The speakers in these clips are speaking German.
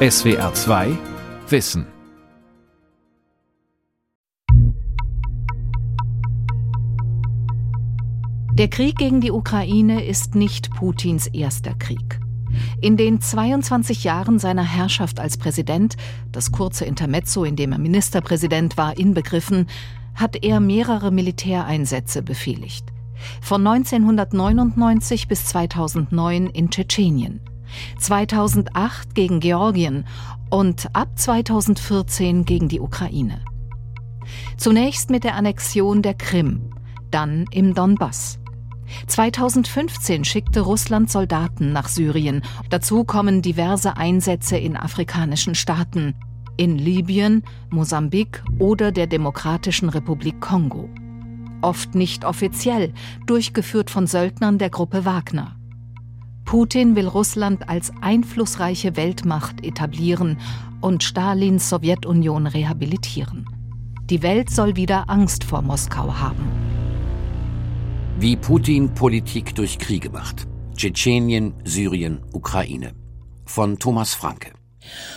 SWR 2 Wissen Der Krieg gegen die Ukraine ist nicht Putins erster Krieg. In den 22 Jahren seiner Herrschaft als Präsident, das kurze Intermezzo, in dem er Ministerpräsident war, inbegriffen, hat er mehrere Militäreinsätze befehligt. Von 1999 bis 2009 in Tschetschenien, 2008 gegen Georgien und ab 2014 gegen die Ukraine. Zunächst mit der Annexion der Krim, dann im Donbass. 2015 schickte Russland Soldaten nach Syrien. Dazu kommen diverse Einsätze in afrikanischen Staaten, in Libyen, Mosambik oder der Demokratischen Republik Kongo. Oft nicht offiziell, durchgeführt von Söldnern der Gruppe Wagner. Putin will Russland als einflussreiche Weltmacht etablieren und Stalins Sowjetunion rehabilitieren. Die Welt soll wieder Angst vor Moskau haben. Wie Putin Politik durch Kriege macht. Tschetschenien, Syrien, Ukraine. Von Thomas Franke.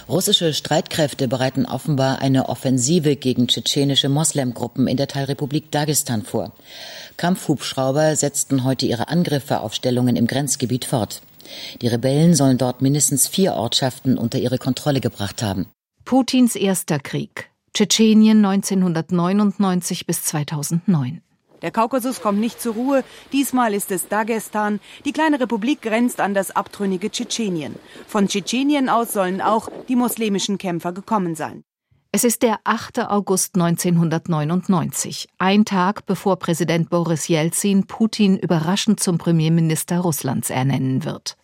Russische Streitkräfte bereiten offenbar eine Offensive gegen tschetschenische Moslemgruppen in der Teilrepublik Dagestan vor. Kampfhubschrauber setzten heute ihre Angriffe auf Stellungen im Grenzgebiet fort. Die Rebellen sollen dort mindestens vier Ortschaften unter ihre Kontrolle gebracht haben. Putins erster Krieg. Tschetschenien 1999 bis 2009. Der Kaukasus kommt nicht zur Ruhe. Diesmal ist es Dagestan. Die kleine Republik grenzt an das abtrünnige Tschetschenien. Von Tschetschenien aus sollen auch die muslimischen Kämpfer gekommen sein. Es ist der 8. August 1999, ein Tag bevor Präsident Boris Jelzin Putin überraschend zum Premierminister Russlands ernennen wird.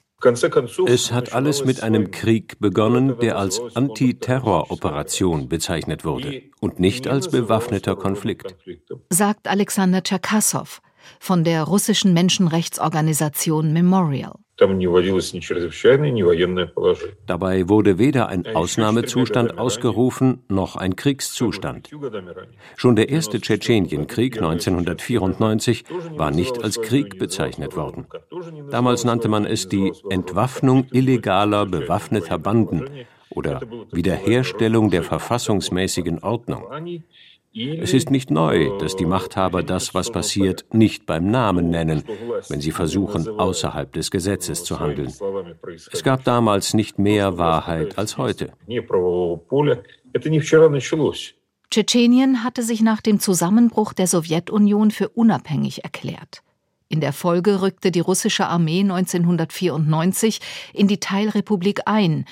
Es hat alles mit einem Krieg begonnen, der als Antiterroroperation bezeichnet wurde und nicht als bewaffneter Konflikt, sagt Alexander Tscherkassow von der russischen Menschenrechtsorganisation Memorial. Dabei wurde weder ein Ausnahmezustand ausgerufen noch ein Kriegszustand. Schon der erste Tschetschenienkrieg 1994 war nicht als Krieg bezeichnet worden. Damals nannte man es die Entwaffnung illegaler bewaffneter Banden oder Wiederherstellung der verfassungsmäßigen Ordnung. Es ist nicht neu, dass die Machthaber das, was passiert, nicht beim Namen nennen, wenn sie versuchen, außerhalb des Gesetzes zu handeln. Es gab damals nicht mehr Wahrheit als heute. Tschetschenien hatte sich nach dem Zusammenbruch der Sowjetunion für unabhängig erklärt. In der Folge rückte die russische Armee 1994 in die Teilrepublik ein,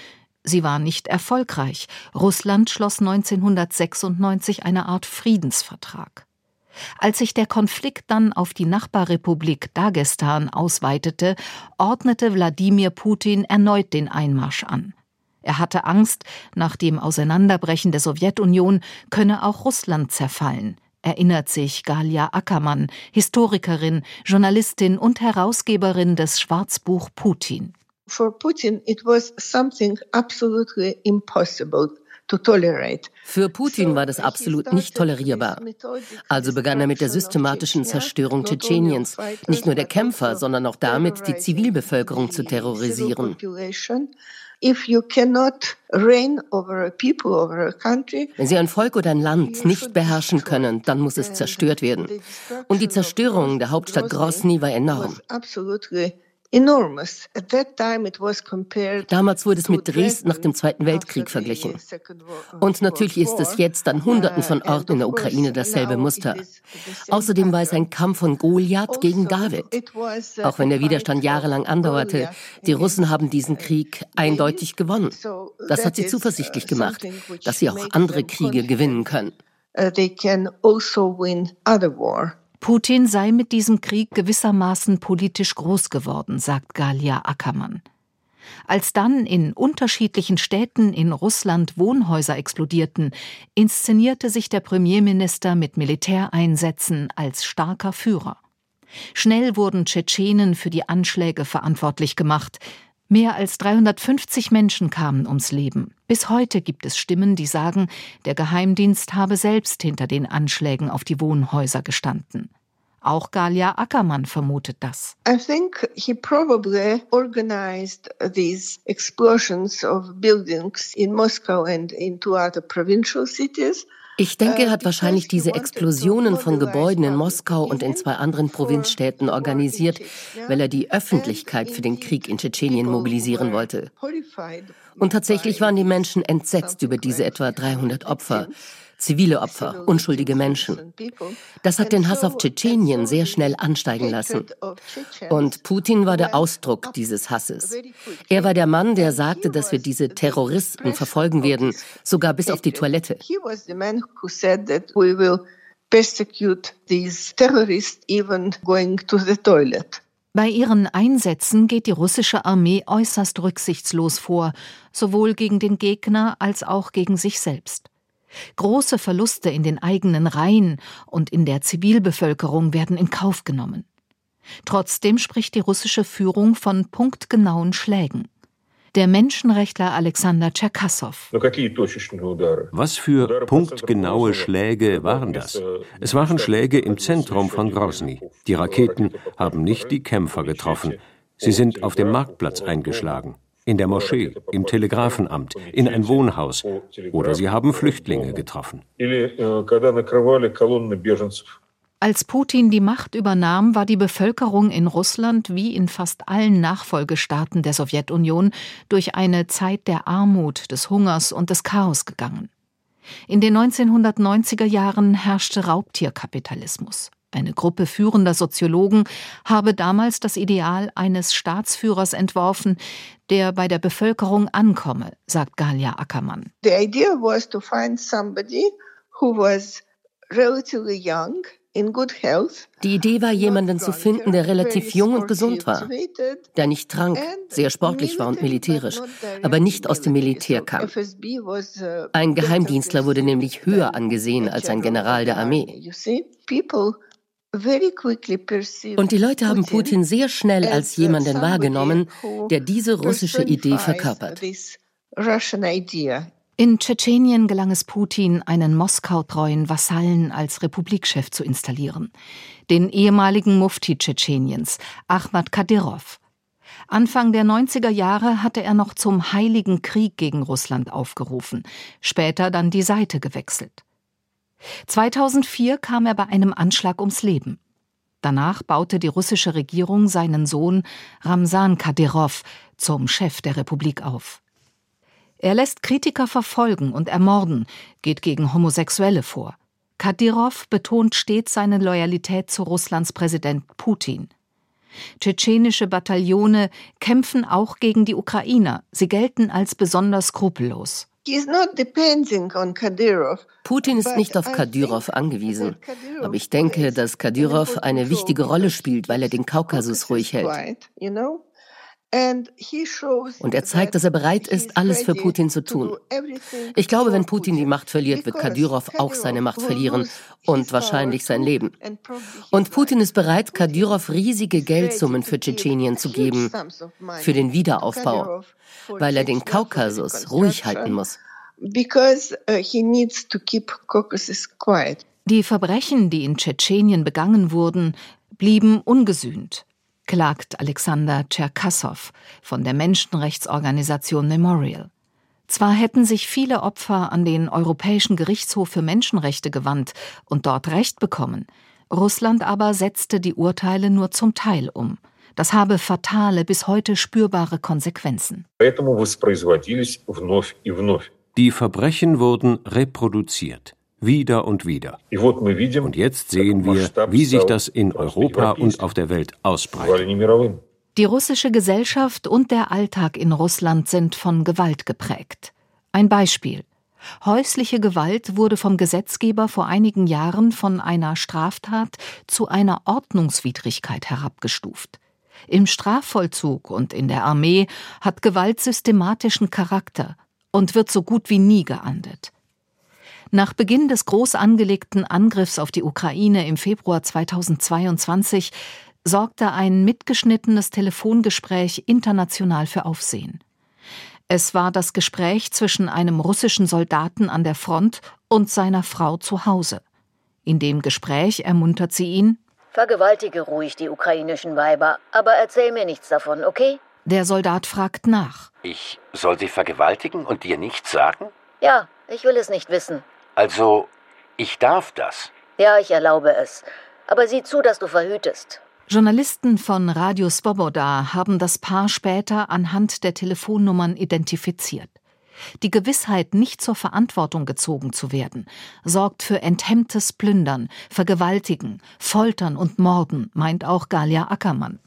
Sie war nicht erfolgreich. Russland schloss 1996 eine Art Friedensvertrag. Als sich der Konflikt dann auf die Nachbarrepublik Dagestan ausweitete, ordnete Wladimir Putin erneut den Einmarsch an. Er hatte Angst, nach dem Auseinanderbrechen der Sowjetunion könne auch Russland zerfallen, erinnert sich Galia Ackermann, Historikerin, Journalistin und Herausgeberin des Schwarzbuch Putin. For Putin it was something absolutely impossible für Putin war das absolut nicht tolerierbar. Also begann er mit der systematischen Zerstörung Tschetscheniens, nicht nur der Kämpfer, sondern auch damit, die Zivilbevölkerung zu terrorisieren. Wenn Sie ein Volk oder ein Land nicht beherrschen können, dann muss es zerstört werden. Und die Zerstörung der Hauptstadt Grozny war enorm. Damals wurde es mit Dresden nach dem Zweiten Weltkrieg verglichen. Und natürlich ist es jetzt an Hunderten von Orten in der Ukraine dasselbe Muster. Außerdem war es ein Kampf von Goliath gegen David. Auch wenn der Widerstand jahrelang andauerte, die Russen haben diesen Krieg eindeutig gewonnen. Das hat sie zuversichtlich gemacht, dass sie auch andere Kriege gewinnen können. Uh, they can also win other war. Putin sei mit diesem Krieg gewissermaßen politisch groß geworden, sagt Galia Ackermann. Als dann in unterschiedlichen Städten in Russland Wohnhäuser explodierten, inszenierte sich der Premierminister mit Militäreinsätzen als starker Führer. Schnell wurden Tschetschenen für die Anschläge verantwortlich gemacht. Mehr als 350 Menschen kamen ums Leben. Bis heute gibt es Stimmen, die sagen, der Geheimdienst habe selbst hinter den Anschlägen auf die Wohnhäuser gestanden. Auch Galia Ackermann vermutet das. I think he probably organized these explosions of buildings in Moscow and in two other provincial cities. Ich denke, er hat wahrscheinlich diese Explosionen von Gebäuden in Moskau und in zwei anderen Provinzstädten organisiert, weil er die Öffentlichkeit für den Krieg in Tschetschenien mobilisieren wollte. Und tatsächlich waren die Menschen entsetzt über diese etwa 300 Opfer zivile Opfer, unschuldige Menschen. Das hat den Hass auf Tschetschenien sehr schnell ansteigen lassen. Und Putin war der Ausdruck dieses Hasses. Er war der Mann, der sagte, dass wir diese Terroristen verfolgen werden, sogar bis auf die Toilette. Bei ihren Einsätzen geht die russische Armee äußerst rücksichtslos vor, sowohl gegen den Gegner als auch gegen sich selbst. Große Verluste in den eigenen Reihen und in der Zivilbevölkerung werden in Kauf genommen. Trotzdem spricht die russische Führung von punktgenauen Schlägen. Der Menschenrechtler Alexander Tscherkassow. Was für punktgenaue Schläge waren das? Es waren Schläge im Zentrum von Grozny. Die Raketen haben nicht die Kämpfer getroffen. Sie sind auf dem Marktplatz eingeschlagen in der Moschee, im Telegrafenamt, in ein Wohnhaus oder sie haben Flüchtlinge getroffen. Als Putin die Macht übernahm, war die Bevölkerung in Russland wie in fast allen Nachfolgestaaten der Sowjetunion durch eine Zeit der Armut, des Hungers und des Chaos gegangen. In den 1990er Jahren herrschte Raubtierkapitalismus. Eine Gruppe führender Soziologen habe damals das Ideal eines Staatsführers entworfen, der bei der Bevölkerung ankomme, sagt Galia Ackermann. The idea was to find somebody who was relatively young die Idee war, jemanden zu finden, der relativ jung und gesund war, der nicht trank, sehr sportlich war und militärisch, aber nicht aus dem Militär kam. Ein Geheimdienstler wurde nämlich höher angesehen als ein General der Armee. Und die Leute haben Putin sehr schnell als jemanden wahrgenommen, der diese russische Idee verkörpert. In Tschetschenien gelang es Putin, einen Moskau-treuen Vasallen als Republikchef zu installieren, den ehemaligen Mufti Tschetscheniens, Ahmad Kadyrov. Anfang der 90er Jahre hatte er noch zum Heiligen Krieg gegen Russland aufgerufen, später dann die Seite gewechselt. 2004 kam er bei einem Anschlag ums Leben. Danach baute die russische Regierung seinen Sohn Ramsan Kadyrov zum Chef der Republik auf. Er lässt Kritiker verfolgen und ermorden, geht gegen Homosexuelle vor. Kadyrov betont stets seine Loyalität zu Russlands Präsident Putin. Tschetschenische Bataillone kämpfen auch gegen die Ukrainer. Sie gelten als besonders skrupellos. Putin ist nicht auf Kadyrov angewiesen. Aber ich denke, dass Kadyrov eine wichtige Rolle spielt, weil er den Kaukasus ruhig hält. Und er zeigt, dass er bereit ist, alles für Putin zu tun. Ich glaube, wenn Putin die Macht verliert, wird Kadyrov auch seine Macht verlieren und wahrscheinlich sein Leben. Und Putin ist bereit, Kadyrov riesige Geldsummen für Tschetschenien zu geben, für den Wiederaufbau, weil er den Kaukasus ruhig halten muss. Uh, die Verbrechen, die in Tschetschenien begangen wurden, blieben ungesühnt klagt Alexander Tscherkassow von der Menschenrechtsorganisation Memorial. Zwar hätten sich viele Opfer an den Europäischen Gerichtshof für Menschenrechte gewandt und dort Recht bekommen, Russland aber setzte die Urteile nur zum Teil um. Das habe fatale, bis heute spürbare Konsequenzen. Die Verbrechen wurden reproduziert wieder und wieder. Und jetzt sehen wir, wie sich das in Europa und auf der Welt ausbreitet. Die russische Gesellschaft und der Alltag in Russland sind von Gewalt geprägt. Ein Beispiel. Häusliche Gewalt wurde vom Gesetzgeber vor einigen Jahren von einer Straftat zu einer Ordnungswidrigkeit herabgestuft. Im Strafvollzug und in der Armee hat Gewalt systematischen Charakter und wird so gut wie nie geahndet. Nach Beginn des groß angelegten Angriffs auf die Ukraine im Februar 2022 sorgte ein mitgeschnittenes Telefongespräch international für Aufsehen. Es war das Gespräch zwischen einem russischen Soldaten an der Front und seiner Frau zu Hause. In dem Gespräch ermuntert sie ihn Vergewaltige ruhig die ukrainischen Weiber, aber erzähl mir nichts davon, okay? Der Soldat fragt nach. Ich soll sie vergewaltigen und dir nichts sagen? Ja, ich will es nicht wissen. Also, ich darf das. Ja, ich erlaube es. Aber sieh zu, dass du verhütest. Journalisten von Radio Svoboda haben das Paar später anhand der Telefonnummern identifiziert. Die Gewissheit, nicht zur Verantwortung gezogen zu werden, sorgt für enthemmtes Plündern, Vergewaltigen, Foltern und Morden, meint auch Galia Ackermann.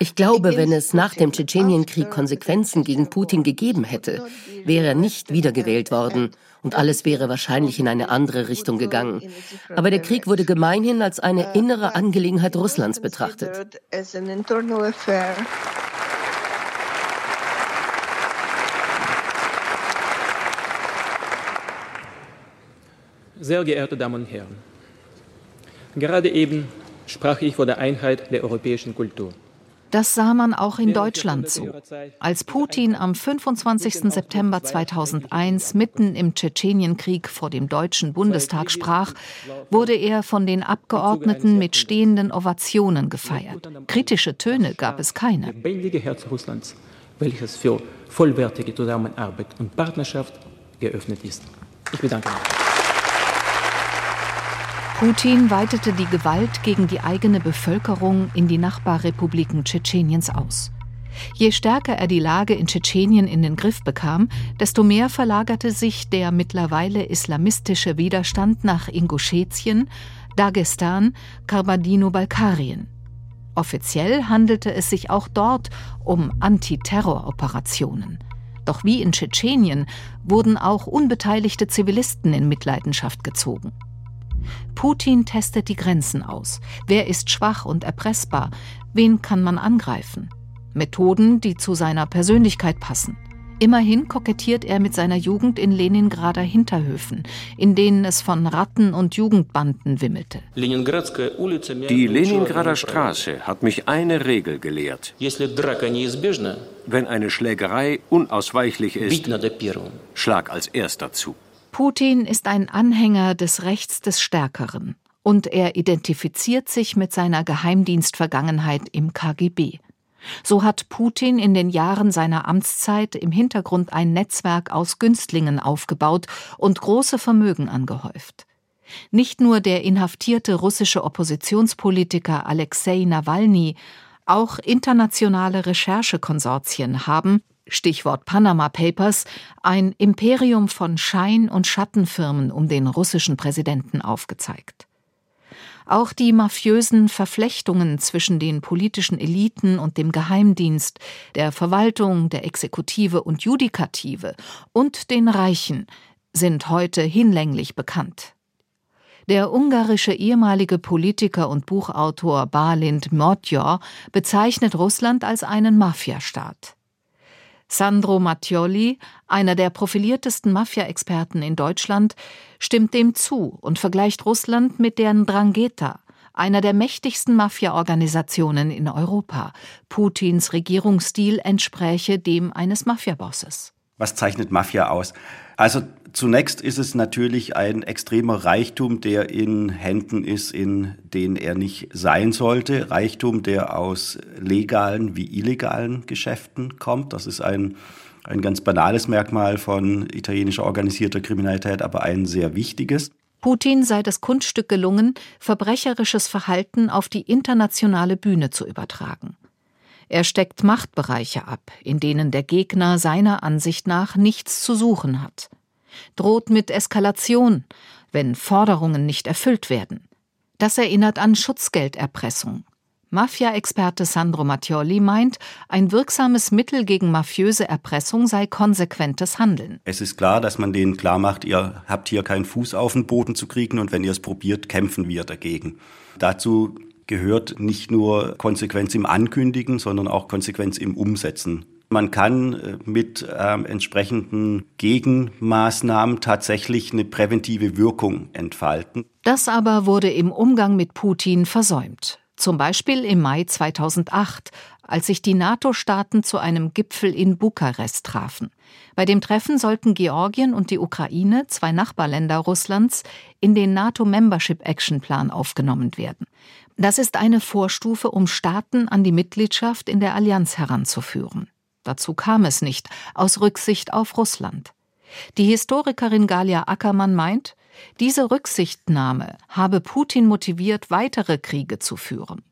Ich glaube, wenn es nach dem Tschetschenienkrieg Konsequenzen gegen Putin gegeben hätte, wäre er nicht wiedergewählt worden und alles wäre wahrscheinlich in eine andere Richtung gegangen. Aber der Krieg wurde gemeinhin als eine innere Angelegenheit Russlands betrachtet. Sehr geehrte Damen und Herren, gerade eben sprach ich von der Einheit der europäischen Kultur. Das sah man auch in Deutschland so. Als Putin am 25. September 2001 mitten im Tschetschenienkrieg vor dem Deutschen Bundestag sprach, wurde er von den Abgeordneten mit stehenden Ovationen gefeiert. Kritische Töne gab es keine. Lebendige Herz Russlands, welches für vollwertige Zusammenarbeit und Partnerschaft geöffnet ist. Ich bedanke mich. Putin weitete die Gewalt gegen die eigene Bevölkerung in die Nachbarrepubliken Tschetscheniens aus. Je stärker er die Lage in Tschetschenien in den Griff bekam, desto mehr verlagerte sich der mittlerweile islamistische Widerstand nach Inguschetien, Dagestan, Kabardino-Balkarien. Offiziell handelte es sich auch dort um Antiterroroperationen. Doch wie in Tschetschenien wurden auch unbeteiligte Zivilisten in Mitleidenschaft gezogen. Putin testet die Grenzen aus. Wer ist schwach und erpressbar? Wen kann man angreifen? Methoden, die zu seiner Persönlichkeit passen. Immerhin kokettiert er mit seiner Jugend in Leningrader Hinterhöfen, in denen es von Ratten und Jugendbanden wimmelte. Die Leningrader Straße hat mich eine Regel gelehrt. Wenn eine Schlägerei unausweichlich ist, schlag als erster zu. Putin ist ein Anhänger des Rechts des Stärkeren und er identifiziert sich mit seiner Geheimdienstvergangenheit im KGB. So hat Putin in den Jahren seiner Amtszeit im Hintergrund ein Netzwerk aus Günstlingen aufgebaut und große Vermögen angehäuft. Nicht nur der inhaftierte russische Oppositionspolitiker Alexei Nawalny, auch internationale Recherchekonsortien haben, Stichwort Panama Papers, ein Imperium von Schein- und Schattenfirmen um den russischen Präsidenten aufgezeigt. Auch die mafiösen Verflechtungen zwischen den politischen Eliten und dem Geheimdienst, der Verwaltung, der Exekutive und Judikative und den Reichen sind heute hinlänglich bekannt. Der ungarische ehemalige Politiker und Buchautor Balint Mordjor bezeichnet Russland als einen Mafiastaat. Sandro Mattioli, einer der profiliertesten Mafia-Experten in Deutschland, stimmt dem zu und vergleicht Russland mit der Ndrangheta, einer der mächtigsten Mafia-Organisationen in Europa. Putins Regierungsstil entspräche dem eines Mafiabosses. Was zeichnet Mafia aus? Also zunächst ist es natürlich ein extremer Reichtum, der in Händen ist, in denen er nicht sein sollte. Reichtum, der aus legalen wie illegalen Geschäften kommt. Das ist ein, ein ganz banales Merkmal von italienischer organisierter Kriminalität, aber ein sehr wichtiges. Putin sei das Kunststück gelungen, verbrecherisches Verhalten auf die internationale Bühne zu übertragen. Er steckt Machtbereiche ab, in denen der Gegner seiner Ansicht nach nichts zu suchen hat, droht mit Eskalation, wenn Forderungen nicht erfüllt werden. Das erinnert an Schutzgelderpressung. Mafia-Experte Sandro Mattioli meint, ein wirksames Mittel gegen mafiöse Erpressung sei konsequentes Handeln. Es ist klar, dass man denen klar macht, ihr habt hier keinen Fuß auf den Boden zu kriegen und wenn ihr es probiert, kämpfen wir dagegen. Dazu gehört nicht nur Konsequenz im Ankündigen, sondern auch Konsequenz im Umsetzen. Man kann äh, mit äh, entsprechenden Gegenmaßnahmen tatsächlich eine präventive Wirkung entfalten. Das aber wurde im Umgang mit Putin versäumt. Zum Beispiel im Mai 2008, als sich die NATO-Staaten zu einem Gipfel in Bukarest trafen. Bei dem Treffen sollten Georgien und die Ukraine, zwei Nachbarländer Russlands, in den NATO-Membership Action Plan aufgenommen werden. Das ist eine Vorstufe, um Staaten an die Mitgliedschaft in der Allianz heranzuführen. Dazu kam es nicht, aus Rücksicht auf Russland. Die Historikerin Galia Ackermann meint, diese Rücksichtnahme habe Putin motiviert, weitere Kriege zu führen.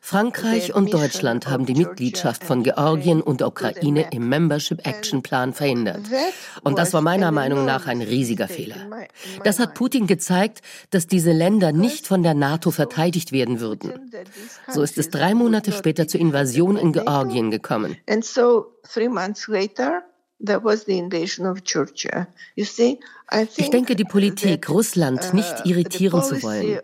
Frankreich und Deutschland haben die Mitgliedschaft von Georgien und der Ukraine im Membership Action Plan verhindert. Und das war meiner Meinung nach ein riesiger Fehler. Das hat Putin gezeigt, dass diese Länder nicht von der NATO verteidigt werden würden. So ist es drei Monate später zur Invasion in Georgien gekommen. Ich denke, die Politik, Russland uh, nicht irritieren zu wollen,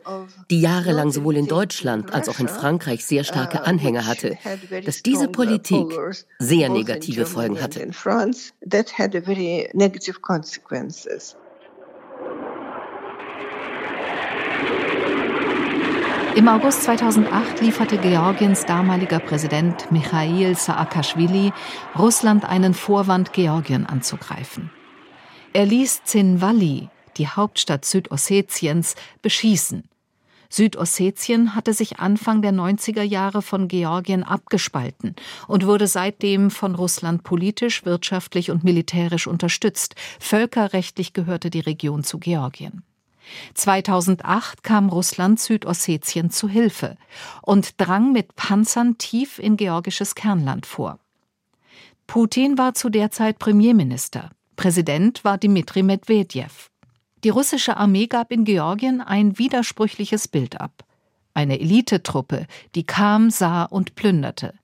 die jahrelang sowohl in Deutschland als auch in Frankreich sehr starke uh, Anhänger hatte, dass diese Politik sehr negative Folgen hatte. Im August 2008 lieferte Georgiens damaliger Präsident Michail Saakashvili Russland einen Vorwand, Georgien anzugreifen. Er ließ Zinwali, die Hauptstadt Südossetiens, beschießen. Südossetien hatte sich Anfang der 90er Jahre von Georgien abgespalten und wurde seitdem von Russland politisch, wirtschaftlich und militärisch unterstützt. Völkerrechtlich gehörte die Region zu Georgien. 2008 kam Russland Südossetien zu Hilfe und drang mit Panzern tief in georgisches Kernland vor. Putin war zu der Zeit Premierminister, Präsident war Dmitri Medvedev. Die russische Armee gab in Georgien ein widersprüchliches Bild ab. Eine Elitetruppe, die kam, sah und plünderte.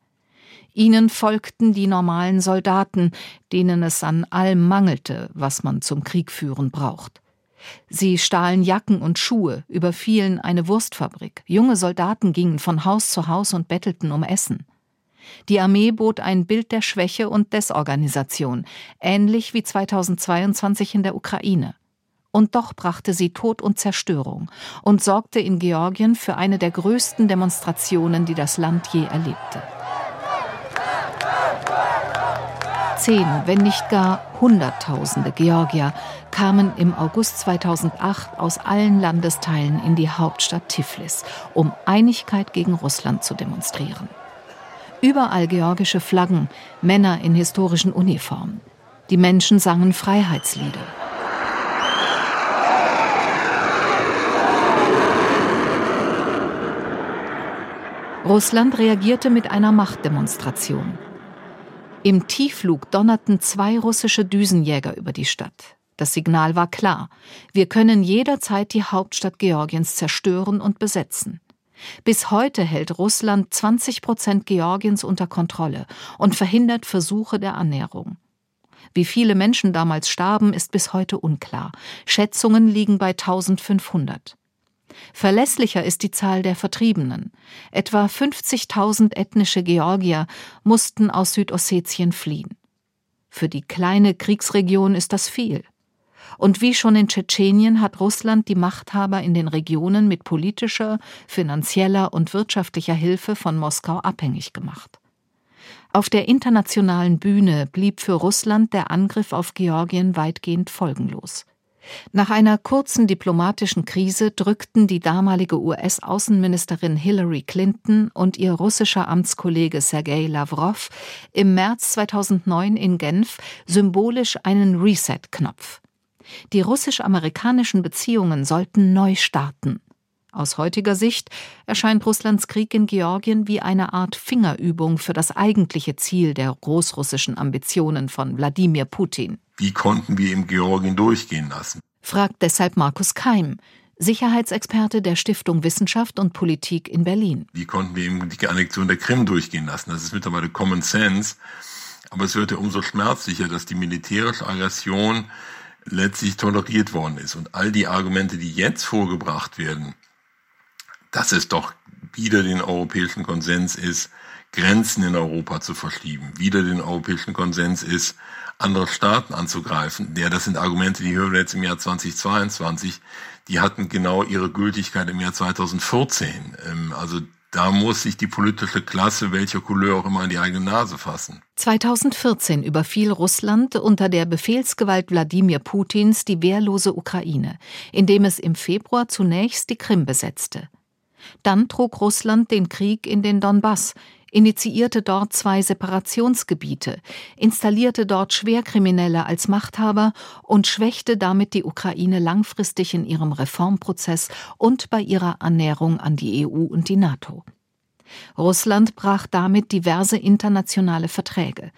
Ihnen folgten die normalen Soldaten, denen es an allem mangelte, was man zum Krieg führen braucht. Sie stahlen Jacken und Schuhe, überfielen eine Wurstfabrik. Junge Soldaten gingen von Haus zu Haus und bettelten um Essen. Die Armee bot ein Bild der Schwäche und Desorganisation, ähnlich wie 2022 in der Ukraine. Und doch brachte sie Tod und Zerstörung und sorgte in Georgien für eine der größten Demonstrationen, die das Land je erlebte. Zehn, wenn nicht gar Hunderttausende Georgier kamen im August 2008 aus allen Landesteilen in die Hauptstadt Tiflis, um Einigkeit gegen Russland zu demonstrieren. Überall georgische Flaggen, Männer in historischen Uniformen. Die Menschen sangen Freiheitslieder. Russland reagierte mit einer Machtdemonstration. Im Tiefflug donnerten zwei russische Düsenjäger über die Stadt. Das Signal war klar. Wir können jederzeit die Hauptstadt Georgiens zerstören und besetzen. Bis heute hält Russland 20 Prozent Georgiens unter Kontrolle und verhindert Versuche der Annäherung. Wie viele Menschen damals starben, ist bis heute unklar. Schätzungen liegen bei 1500. Verlässlicher ist die Zahl der Vertriebenen. Etwa 50.000 ethnische Georgier mussten aus Südossetien fliehen. Für die kleine Kriegsregion ist das viel. Und wie schon in Tschetschenien hat Russland die Machthaber in den Regionen mit politischer, finanzieller und wirtschaftlicher Hilfe von Moskau abhängig gemacht. Auf der internationalen Bühne blieb für Russland der Angriff auf Georgien weitgehend folgenlos. Nach einer kurzen diplomatischen Krise drückten die damalige US-Außenministerin Hillary Clinton und ihr russischer Amtskollege Sergei Lavrov im März 2009 in Genf symbolisch einen Reset-Knopf. Die russisch-amerikanischen Beziehungen sollten neu starten. Aus heutiger Sicht erscheint Russlands Krieg in Georgien wie eine Art Fingerübung für das eigentliche Ziel der großrussischen Ambitionen von Wladimir Putin. Wie konnten wir ihm Georgien durchgehen lassen? Fragt deshalb Markus Keim, Sicherheitsexperte der Stiftung Wissenschaft und Politik in Berlin. Wie konnten wir ihm die Annexion der Krim durchgehen lassen? Das ist mittlerweile Common Sense. Aber es wird ja umso schmerzlicher, dass die militärische Aggression letztlich toleriert worden ist. Und all die Argumente, die jetzt vorgebracht werden, dass es doch wieder den europäischen Konsens ist, Grenzen in Europa zu verschieben, wieder den europäischen Konsens ist, andere Staaten anzugreifen. Ja, das sind Argumente, die hören wir jetzt im Jahr 2022. Die hatten genau ihre Gültigkeit im Jahr 2014. Ähm, also da muss sich die politische Klasse, welcher Couleur auch immer, an die eigene Nase fassen. 2014 überfiel Russland unter der Befehlsgewalt Wladimir Putins die wehrlose Ukraine, indem es im Februar zunächst die Krim besetzte. Dann trug Russland den Krieg in den Donbass, initiierte dort zwei Separationsgebiete, installierte dort Schwerkriminelle als Machthaber und schwächte damit die Ukraine langfristig in ihrem Reformprozess und bei ihrer Annäherung an die EU und die NATO. Russland brach damit diverse internationale Verträge.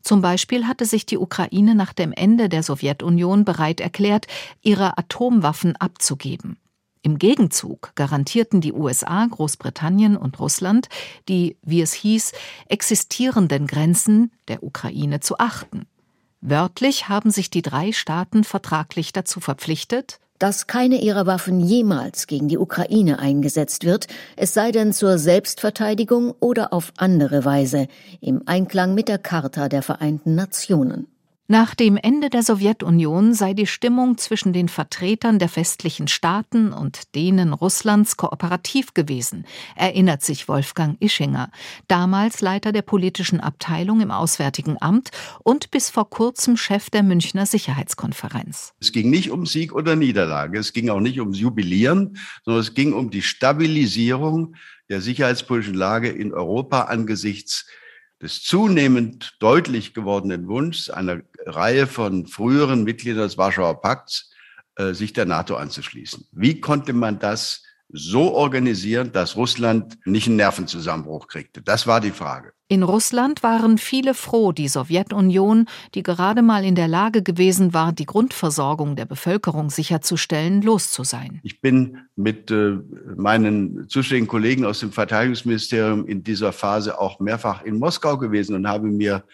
Zum Beispiel hatte sich die Ukraine nach dem Ende der Sowjetunion bereit erklärt, ihre Atomwaffen abzugeben. Im Gegenzug garantierten die USA, Großbritannien und Russland die, wie es hieß, existierenden Grenzen der Ukraine zu achten. Wörtlich haben sich die drei Staaten vertraglich dazu verpflichtet, dass keine ihrer Waffen jemals gegen die Ukraine eingesetzt wird, es sei denn zur Selbstverteidigung oder auf andere Weise, im Einklang mit der Charta der Vereinten Nationen. Nach dem Ende der Sowjetunion sei die Stimmung zwischen den Vertretern der westlichen Staaten und denen Russlands kooperativ gewesen, erinnert sich Wolfgang Ischinger, damals Leiter der politischen Abteilung im Auswärtigen Amt und bis vor kurzem Chef der Münchner Sicherheitskonferenz. Es ging nicht um Sieg oder Niederlage, es ging auch nicht ums Jubilieren, sondern es ging um die Stabilisierung der sicherheitspolitischen Lage in Europa angesichts des zunehmend deutlich gewordenen Wunschs einer Reihe von früheren Mitgliedern des Warschauer Pakts, äh, sich der NATO anzuschließen. Wie konnte man das so organisieren, dass Russland nicht einen Nervenzusammenbruch kriegte? Das war die Frage. In Russland waren viele froh, die Sowjetunion, die gerade mal in der Lage gewesen war, die Grundversorgung der Bevölkerung sicherzustellen, los zu sein. Ich bin mit äh, meinen zuständigen Kollegen aus dem Verteidigungsministerium in dieser Phase auch mehrfach in Moskau gewesen und habe mir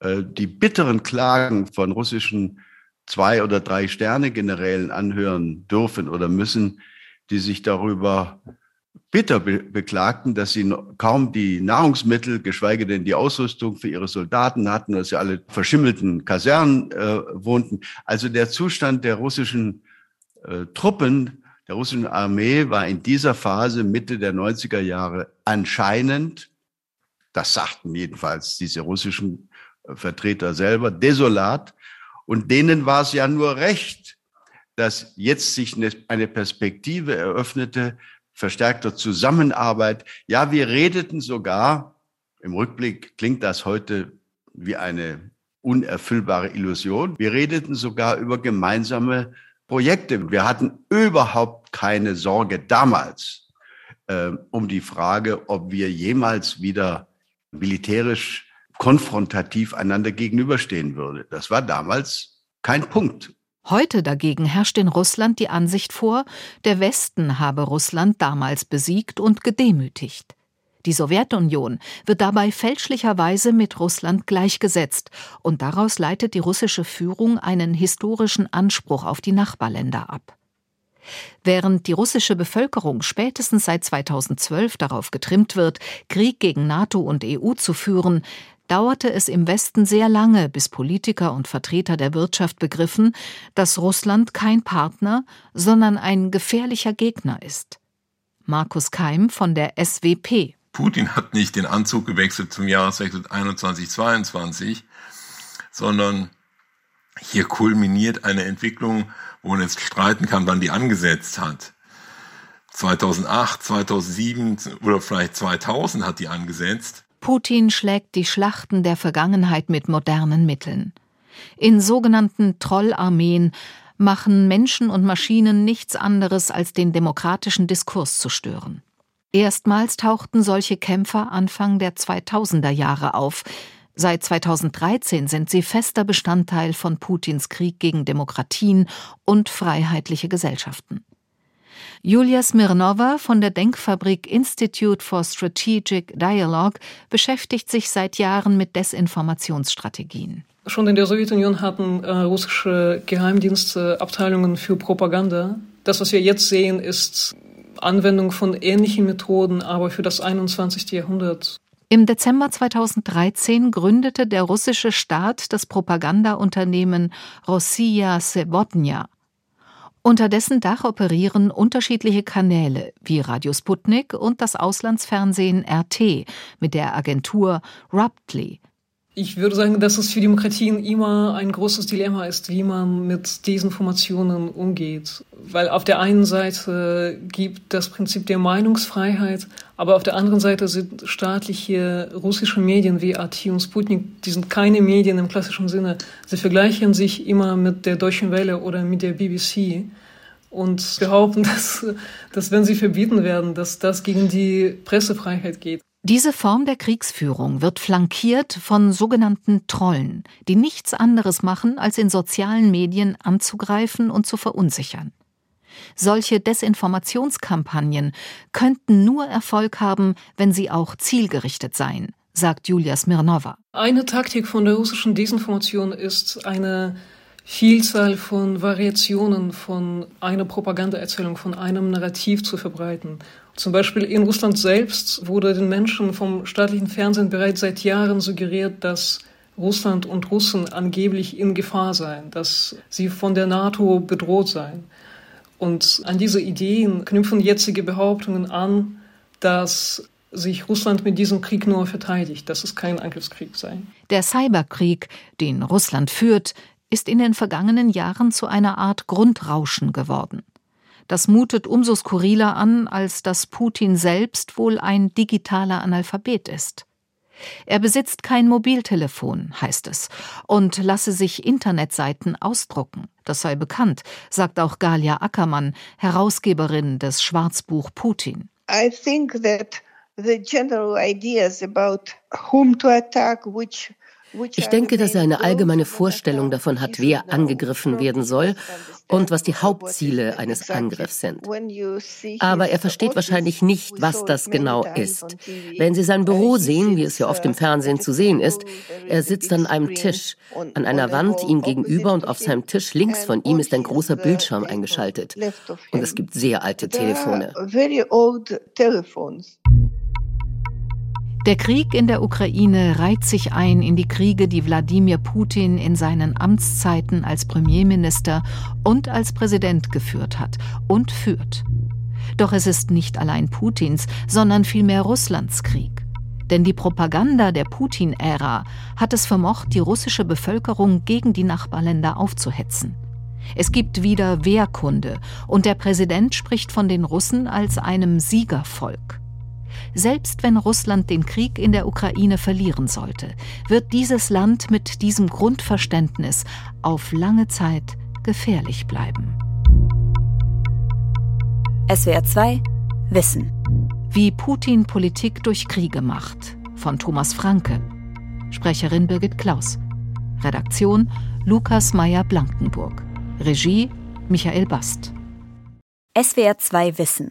äh, die bitteren Klagen von russischen zwei oder drei Sterne Generälen anhören dürfen oder müssen, die sich darüber bitter be beklagten, dass sie kaum die Nahrungsmittel, geschweige denn die Ausrüstung für ihre Soldaten hatten, dass sie alle verschimmelten Kasernen äh, wohnten. Also der Zustand der russischen äh, Truppen, der russischen Armee war in dieser Phase Mitte der 90er Jahre anscheinend, das sagten jedenfalls diese russischen äh, Vertreter selber, desolat. Und denen war es ja nur recht, dass jetzt sich eine Perspektive eröffnete verstärkter Zusammenarbeit. Ja, wir redeten sogar, im Rückblick klingt das heute wie eine unerfüllbare Illusion, wir redeten sogar über gemeinsame Projekte. Wir hatten überhaupt keine Sorge damals äh, um die Frage, ob wir jemals wieder militärisch konfrontativ einander gegenüberstehen würde. Das war damals kein Punkt. Heute dagegen herrscht in Russland die Ansicht vor, der Westen habe Russland damals besiegt und gedemütigt. Die Sowjetunion wird dabei fälschlicherweise mit Russland gleichgesetzt, und daraus leitet die russische Führung einen historischen Anspruch auf die Nachbarländer ab. Während die russische Bevölkerung spätestens seit 2012 darauf getrimmt wird, Krieg gegen NATO und EU zu führen, dauerte es im Westen sehr lange, bis Politiker und Vertreter der Wirtschaft begriffen, dass Russland kein Partner, sondern ein gefährlicher Gegner ist. Markus Keim von der SWP. Putin hat nicht den Anzug gewechselt zum Jahreswechsel 21-22, sondern hier kulminiert eine Entwicklung, wo man jetzt streiten kann, wann die angesetzt hat. 2008, 2007 oder vielleicht 2000 hat die angesetzt. Putin schlägt die Schlachten der Vergangenheit mit modernen Mitteln. In sogenannten Trollarmeen machen Menschen und Maschinen nichts anderes, als den demokratischen Diskurs zu stören. Erstmals tauchten solche Kämpfer Anfang der 2000er Jahre auf. Seit 2013 sind sie fester Bestandteil von Putins Krieg gegen Demokratien und freiheitliche Gesellschaften. Julia Smirnova von der Denkfabrik Institute for Strategic Dialogue beschäftigt sich seit Jahren mit Desinformationsstrategien. Schon in der Sowjetunion hatten äh, russische Geheimdienste Abteilungen für Propaganda. Das, was wir jetzt sehen, ist Anwendung von ähnlichen Methoden, aber für das 21. Jahrhundert. Im Dezember 2013 gründete der russische Staat das Propagandaunternehmen Rossiya Sebotnja Unter dessen Dach operieren unterschiedliche Kanäle wie Radio Sputnik und das Auslandsfernsehen RT mit der Agentur Ruptly. Ich würde sagen, dass es für Demokratien immer ein großes Dilemma ist, wie man mit Desinformationen umgeht. Weil auf der einen Seite gibt das Prinzip der Meinungsfreiheit, aber auf der anderen Seite sind staatliche russische Medien wie RT und Sputnik, die sind keine Medien im klassischen Sinne. Sie vergleichen sich immer mit der Deutschen Welle oder mit der BBC und behaupten, dass, dass wenn sie verbieten werden, dass das gegen die Pressefreiheit geht. Diese Form der Kriegsführung wird flankiert von sogenannten Trollen, die nichts anderes machen, als in sozialen Medien anzugreifen und zu verunsichern. Solche Desinformationskampagnen könnten nur Erfolg haben, wenn sie auch zielgerichtet seien, sagt Julia Smirnova. Eine Taktik von der russischen Desinformation ist eine Vielzahl von Variationen von einer Propagandaerzählung, von einem Narrativ zu verbreiten. Zum Beispiel in Russland selbst wurde den Menschen vom staatlichen Fernsehen bereits seit Jahren suggeriert, dass Russland und Russen angeblich in Gefahr seien, dass sie von der NATO bedroht seien. Und an diese Ideen knüpfen jetzige Behauptungen an, dass sich Russland mit diesem Krieg nur verteidigt, dass es kein Angriffskrieg sei. Der Cyberkrieg, den Russland führt, ist in den vergangenen Jahren zu einer Art Grundrauschen geworden. Das mutet umso skurriler an, als dass Putin selbst wohl ein digitaler Analphabet ist. Er besitzt kein Mobiltelefon, heißt es, und lasse sich Internetseiten ausdrucken. Das sei bekannt, sagt auch Galia Ackermann, Herausgeberin des Schwarzbuch Putin. I think that the general ideas about whom to attack, which ich denke, dass er eine allgemeine Vorstellung davon hat, wer angegriffen werden soll und was die Hauptziele eines Angriffs sind. Aber er versteht wahrscheinlich nicht, was das genau ist. Wenn Sie sein Büro sehen, wie es ja oft im Fernsehen zu sehen ist, er sitzt an einem Tisch, an einer Wand ihm gegenüber und auf seinem Tisch links von ihm ist ein großer Bildschirm eingeschaltet. Und es gibt sehr alte Telefone. Der Krieg in der Ukraine reiht sich ein in die Kriege, die Wladimir Putin in seinen Amtszeiten als Premierminister und als Präsident geführt hat und führt. Doch es ist nicht allein Putins, sondern vielmehr Russlands Krieg. Denn die Propaganda der Putin-Ära hat es vermocht, die russische Bevölkerung gegen die Nachbarländer aufzuhetzen. Es gibt wieder Wehrkunde und der Präsident spricht von den Russen als einem Siegervolk. Selbst wenn Russland den Krieg in der Ukraine verlieren sollte, wird dieses Land mit diesem Grundverständnis auf lange Zeit gefährlich bleiben. SWR 2 Wissen. Wie Putin Politik durch Kriege macht. Von Thomas Franke. Sprecherin Birgit Klaus. Redaktion Lukas Meyer-Blankenburg. Regie Michael Bast. SWR 2 Wissen.